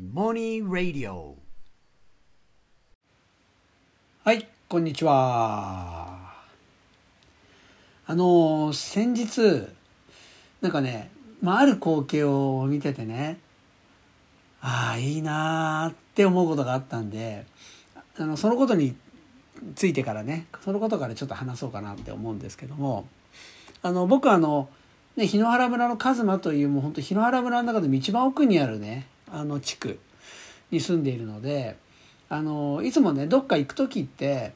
モニーラディオはい、こんにちは。あの、先日、なんかね、まあ、ある光景を見ててね、ああ、いいなーって思うことがあったんで、あの、そのことについてからね、そのことからちょっと話そうかなって思うんですけども、あの、僕あの、ね、檜原村の一馬というもう本当檜原村の中でも一番奥にあるね、あの地区に住んでいるので、あのいつもねどっか行く時って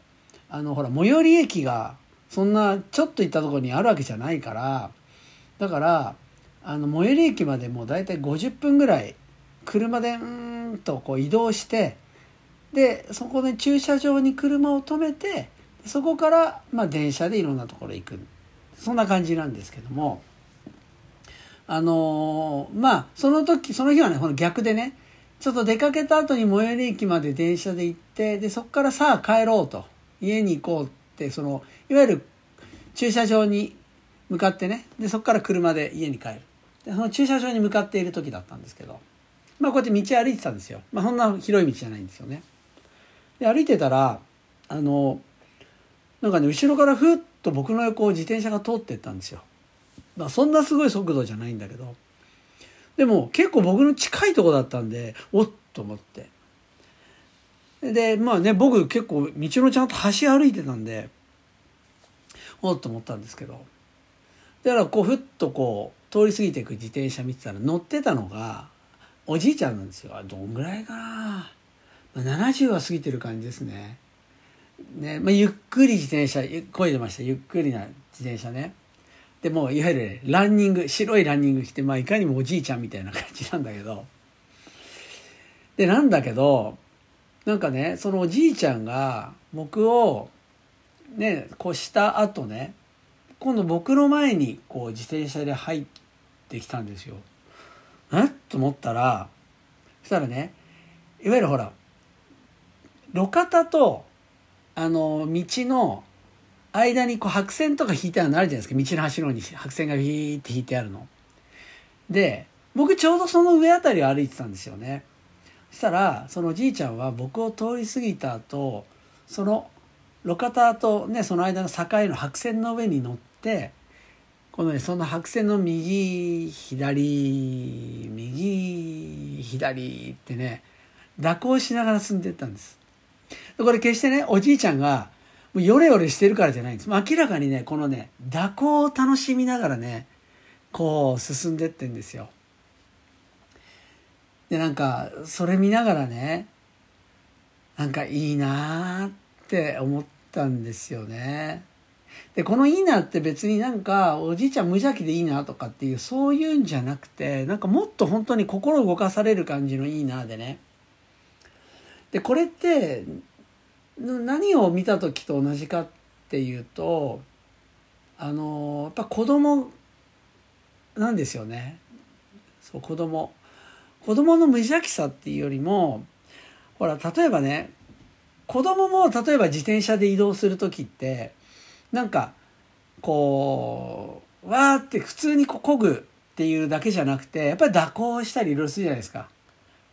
あのほら最寄り駅がそんなちょっと行ったとこにあるわけじゃないからだからあの最寄り駅までもう大体50分ぐらい車でうーんとこう移動してでそこで駐車場に車を止めてそこからまあ電車でいろんなところ行く。そんな感じなんですけども。あのまあその時その日はねこの逆でねちょっと出かけた後に最寄り駅まで電車で行ってでそこからさあ帰ろうと。家に行こうってそのいわゆる駐車場に向かってねでそこから車で家に帰る。でその駐車場に向かっている時だったんですけど。まあこうやって道歩いてたんですよ。まあそんな広い道じゃないんですよね。で歩いてたらあのなんかね後ろからふっと僕の横を自転車が通ってったんですよ。まあそんなすごい速度じゃないんだけど。でも結構僕の近いとこだったんでおっと思って。でまあね僕結構道のちゃんと端歩いてたんでおっと思ったんですけど。だからこうふっとこう通り過ぎていく自転車見てたら乗ってたのがおじいちゃんなんですよ。どんぐらいかな、まあ、70は過ぎてる感じですね。ね、まあ、ゆっくり自転車こいでました。ゆっくりな自転車ね。でもいわゆるランニング白いランニング着て、まあ、いかにもおじいちゃんみたいな感じなんだけどでなんだけどなんかねそのおじいちゃんが僕をね越した後ね今度僕の前にこう自転車で入ってきたんですよ。え？と思ったらそしたらねいわゆるほら路肩とあの道の間にこう白線とか引いてあるのあるじゃないですか道の端の方に白線がビーって引いてあるの。で僕ちょうどその上あたりを歩いてたんですよね。そしたらそのおじいちゃんは僕を通り過ぎた後その路肩とねその間の境の白線の上に乗ってこのねその白線の右左右左ってね蛇行しながら進んでいったんです。これ決してねおじいちゃんがもうヨレヨレしてるからじゃないんです。明らかにね、このね、蛇行を楽しみながらね、こう進んでってんですよ。で、なんか、それ見ながらね、なんかいいなーって思ったんですよね。で、このいいなって別になんか、おじいちゃん無邪気でいいなとかっていう、そういうんじゃなくて、なんかもっと本当に心動かされる感じのいいなでね。で、これって、何を見た時と同じかっていうとあのやっぱ子供なんですよね。そう子供。子供の無邪気さっていうよりもほら例えばね子供も例えば自転車で移動する時ってなんかこうわーって普通にこぐっていうだけじゃなくてやっぱり蛇行したりいろいろするじゃないですか。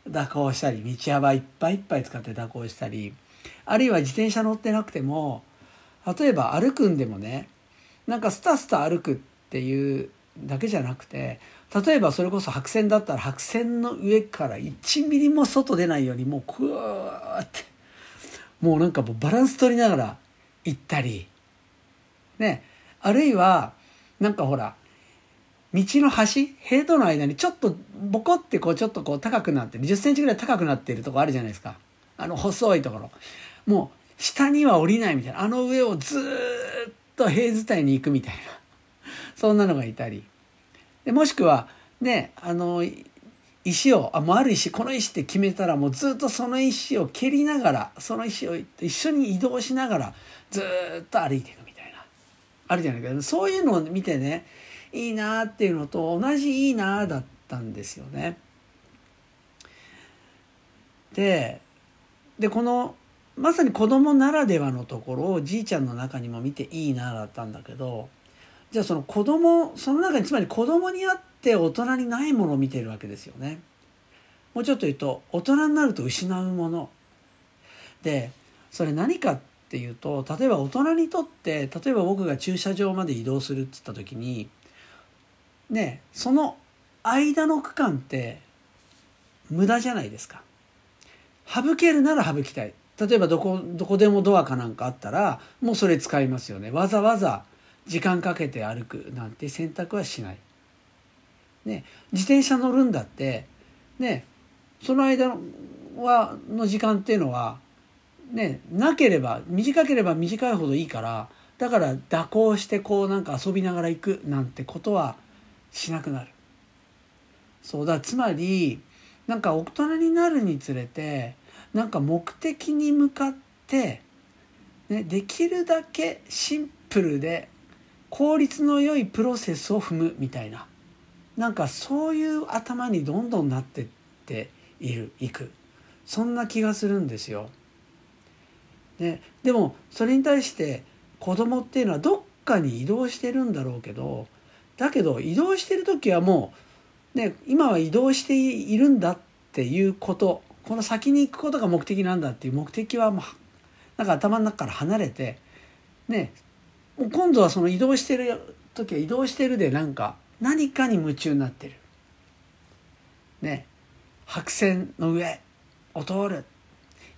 蛇行したり道幅いっぱいいっぱい使って蛇行したりあるいは自転車乗ってなくても例えば歩くんでもねなんかスタスタ歩くっていうだけじゃなくて例えばそれこそ白線だったら白線の上から1ミリも外出ないようにもうクワーってもうなんかもうバランス取りながら行ったりねあるいはなんかほら道の端塀との間にちょっとボコってこうちょっとこう高くなってる10センチぐらい高くなっているとこあるじゃないですか。あの細いところ。もう下には降りないみたいな。あの上をずっと塀伝いに行くみたいな。そんなのがいたり。でもしくはねあの石をあもうある石この石って決めたらもうずっとその石を蹴りながらその石を一緒に移動しながらずっと歩いていくみたいな。あるじゃないかそういうのを見てねいいなっていうのと同じいいなだったんですよね。ででこのまさに子供ならではのところをじいちゃんの中にも見ていいなだったんだけどじゃあその子供その中につまり子供にあって大人にないものを見てるわけですよね。もうちょっと言うと大人になると失うもの。でそれ何かっていうと例えば大人にとって例えば僕が駐車場まで移動するっつった時にねその間の区間って無駄じゃないですか。省けるなら省きたい。例えばどこどこでもドアかなんかあったらもうそれ使いますよね。わざわざ時間かけて歩くなんて選択はしない、ね、自転車乗るんだってね。その間はの時間っていうのはね。なければ短ければ短いほどいいからだから蛇行してこうなんか遊びながら行くなんてことはしなくなる。そう。だつまりなんか大人になるにつれてなんか目的に向かって、ね、できるだけシンプルで効率の良いプロセスを踏むみたいななんかそういう頭にどんどんなってっているいくそんな気がするんですよ。ね、でもそれに対して子供っていうのはどっかに移動してるんだろうけどだけど移動してる時はもう、ね、今は移動しているんだっていうことこの先に行くことが目的なんだっていう目的はもうなんか頭の中から離れてねもう今度はその移動してる時は移動してるでなんか何かに夢中になってる。ね白線の上を通る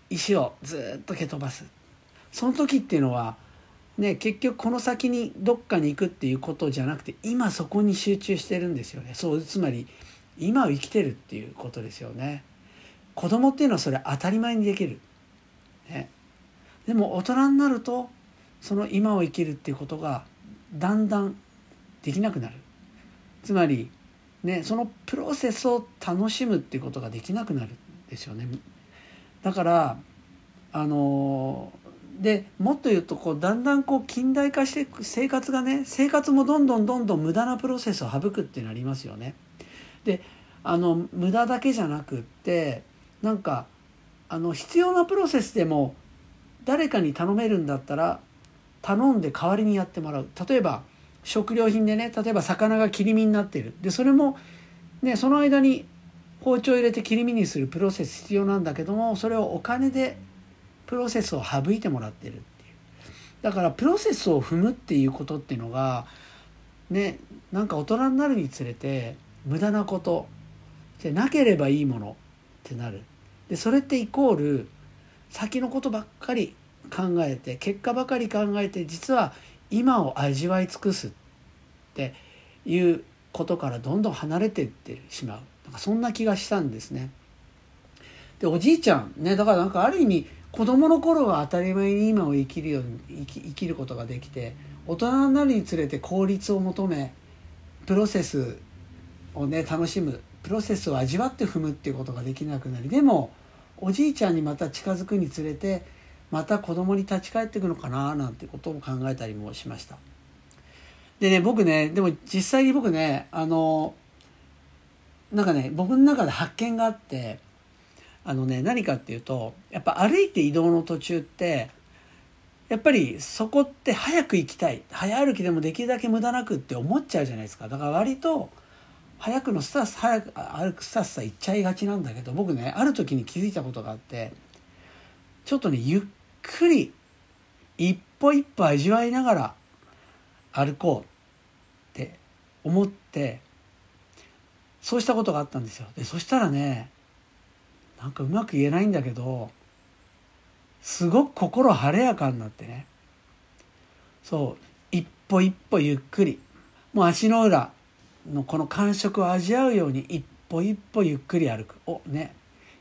石をずっと蹴飛ばすその時っていうのはね結局この先にどっかに行くっていうことじゃなくて今そこに集中してるんですよねそうつまり今を生きてるっていうことですよね。子供っていうのはそれ当たり前にできる、ね、でも大人になるとその今を生きるっていうことがだんだんできなくなる。つまりねそのプロセスを楽しむっていうことができなくなるんですよね。だからあのでもっと言うとこうだんだんこう近代化していく生活がね生活もどんどんどんどん無駄なプロセスを省くっていうのありますよね。であの無駄だけじゃなくってなんかあの必要なプロセスでも誰かに頼めるんだったら頼んで代わりにやってもらう。例えば食料品でね例えば魚が切り身になってる。でそれもねその間に包丁入れて切り身にするプロセス必要なんだけどもそれをお金でプロセスを省いてもらってるっていう。だからプロセスを踏むっていうことっていうのがねなんか大人になるにつれて無駄なことでなければいいものってなる。でそれってイコール先のことばっかり考えて結果ばかり考えて実は今を味わい尽くすっていうことからどんどん離れていってしまうなんかそんな気がしたんですね。でおじいちゃんねだからなんかある意味子供の頃は当たり前に今を生きるように生き生きることができて大人になるにつれて効率を求めプロセスをね楽しむプロセスを味わって踏むっていうことができなくなりでもおじいちゃんにまた近づくにつれてまた子供に立ち返ってくのかななんてことを考えたりもしました。でね僕ねでも実際に僕ねあのなんかね僕の中で発見があってあのね何かっていうとやっぱ歩いて移動の途中ってやっぱりそこって早く行きたい。早歩きでもできるだけ無駄なくって思っちゃうじゃないですか。だから割と早くのスタス早く歩くスタスタ行っちゃいがちなんだけど僕ねある時に気づいたことがあってちょっとねゆっくり一歩一歩味わいながら歩こうって思ってそうしたことがあったんですよ。でそしたらねなんかうまく言えないんだけどすごく心晴れやかになってね。そう一歩一歩ゆっくり。もう足の裏のこの感触を味わうように一歩一歩ゆっくり歩く。おね。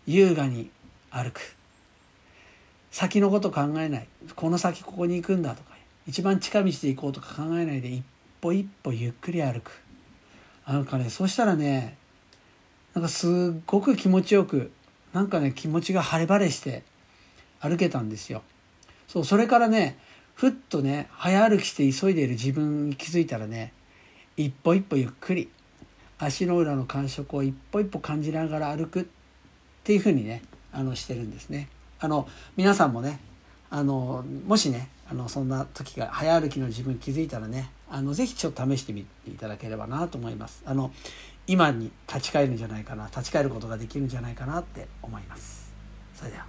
優雅に歩く。先のこと考えない。この先ここに行くんだとか。一番近道で行こうとか考えないで一歩一歩ゆっくり歩く。なんかねそしたらねなんかすっごく気持ちよくなんかね気持ちが晴れ晴れして歩けたんですよ。そうそれからねふっとね早歩きして急いでいる自分に気づいたらね一歩一歩ゆっくり足の裏の感触を一歩一歩感じながら歩くっていうふうにねあのしてるんですね。あの皆さんもねあのもしねあのそんな時が早歩きの自分気づいたらねあのぜひちょっと試してみていただければなと思います。あの今に立ち返るんじゃないかな立ち返ることができるんじゃないかなって思いますそれでは